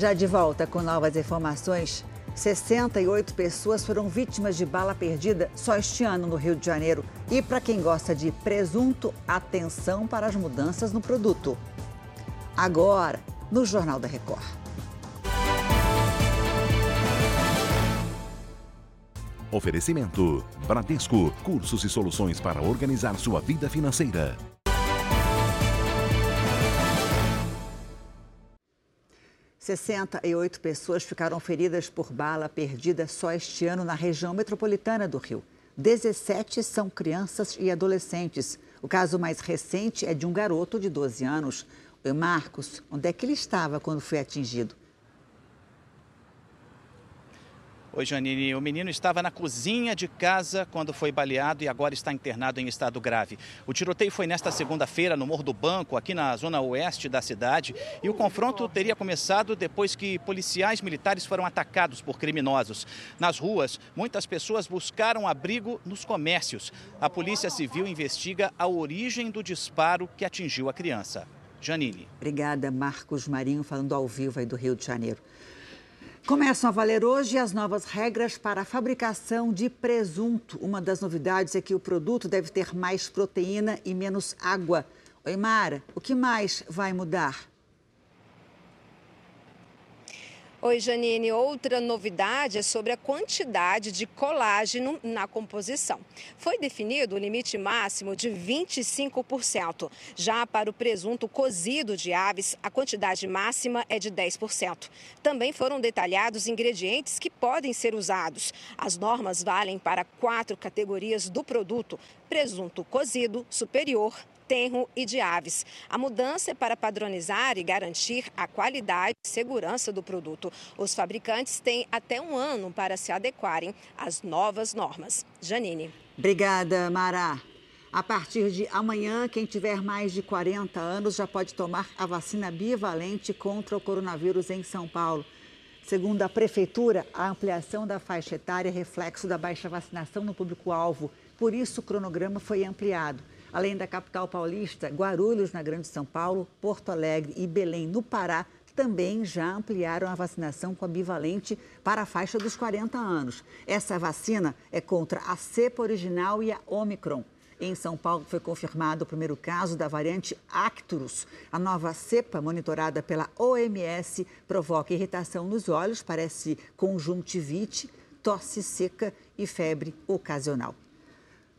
Já de volta com novas informações, 68 pessoas foram vítimas de bala perdida só este ano no Rio de Janeiro. E para quem gosta de presunto, atenção para as mudanças no produto. Agora, no Jornal da Record. Oferecimento: Bradesco, cursos e soluções para organizar sua vida financeira. Sessenta e oito pessoas ficaram feridas por bala perdida só este ano na região metropolitana do Rio. 17 são crianças e adolescentes. O caso mais recente é de um garoto de 12 anos. O Marcos, onde é que ele estava quando foi atingido? Oi, Janine. O menino estava na cozinha de casa quando foi baleado e agora está internado em estado grave. O tiroteio foi nesta segunda-feira no Morro do Banco, aqui na zona oeste da cidade, e o confronto teria começado depois que policiais militares foram atacados por criminosos. Nas ruas, muitas pessoas buscaram abrigo nos comércios. A Polícia Civil investiga a origem do disparo que atingiu a criança. Janine. Obrigada, Marcos Marinho, falando ao vivo aí do Rio de Janeiro. Começam a valer hoje as novas regras para a fabricação de presunto. Uma das novidades é que o produto deve ter mais proteína e menos água. Oi, Mara, o que mais vai mudar? Oi, Janine. Outra novidade é sobre a quantidade de colágeno na composição. Foi definido o limite máximo de 25%. Já para o presunto cozido de aves, a quantidade máxima é de 10%. Também foram detalhados ingredientes que podem ser usados. As normas valem para quatro categorias do produto: presunto cozido, superior, tenro e de aves. A mudança é para padronizar e garantir a qualidade e segurança do produto. Os fabricantes têm até um ano para se adequarem às novas normas. Janine. Obrigada, Mara. A partir de amanhã, quem tiver mais de 40 anos já pode tomar a vacina bivalente contra o coronavírus em São Paulo. Segundo a Prefeitura, a ampliação da faixa etária é reflexo da baixa vacinação no público-alvo. Por isso, o cronograma foi ampliado. Além da capital paulista, Guarulhos, na Grande São Paulo, Porto Alegre e Belém, no Pará, também já ampliaram a vacinação com a bivalente para a faixa dos 40 anos. Essa vacina é contra a cepa original e a Omicron. Em São Paulo foi confirmado o primeiro caso da variante Acturus. A nova cepa, monitorada pela OMS, provoca irritação nos olhos, parece conjuntivite, tosse seca e febre ocasional.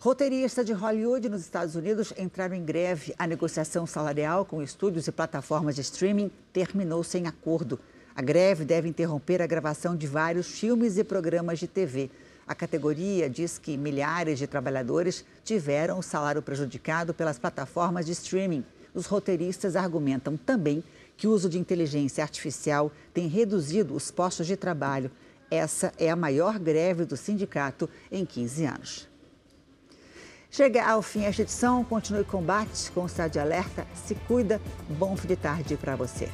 Roteiristas de Hollywood nos Estados Unidos entraram em greve. A negociação salarial com estúdios e plataformas de streaming terminou sem acordo. A greve deve interromper a gravação de vários filmes e programas de TV. A categoria diz que milhares de trabalhadores tiveram o salário prejudicado pelas plataformas de streaming. Os roteiristas argumentam também que o uso de inteligência artificial tem reduzido os postos de trabalho. Essa é a maior greve do sindicato em 15 anos. Chega ao fim esta edição, continue combate com o estado de alerta, se cuida, bom fim de tarde para você.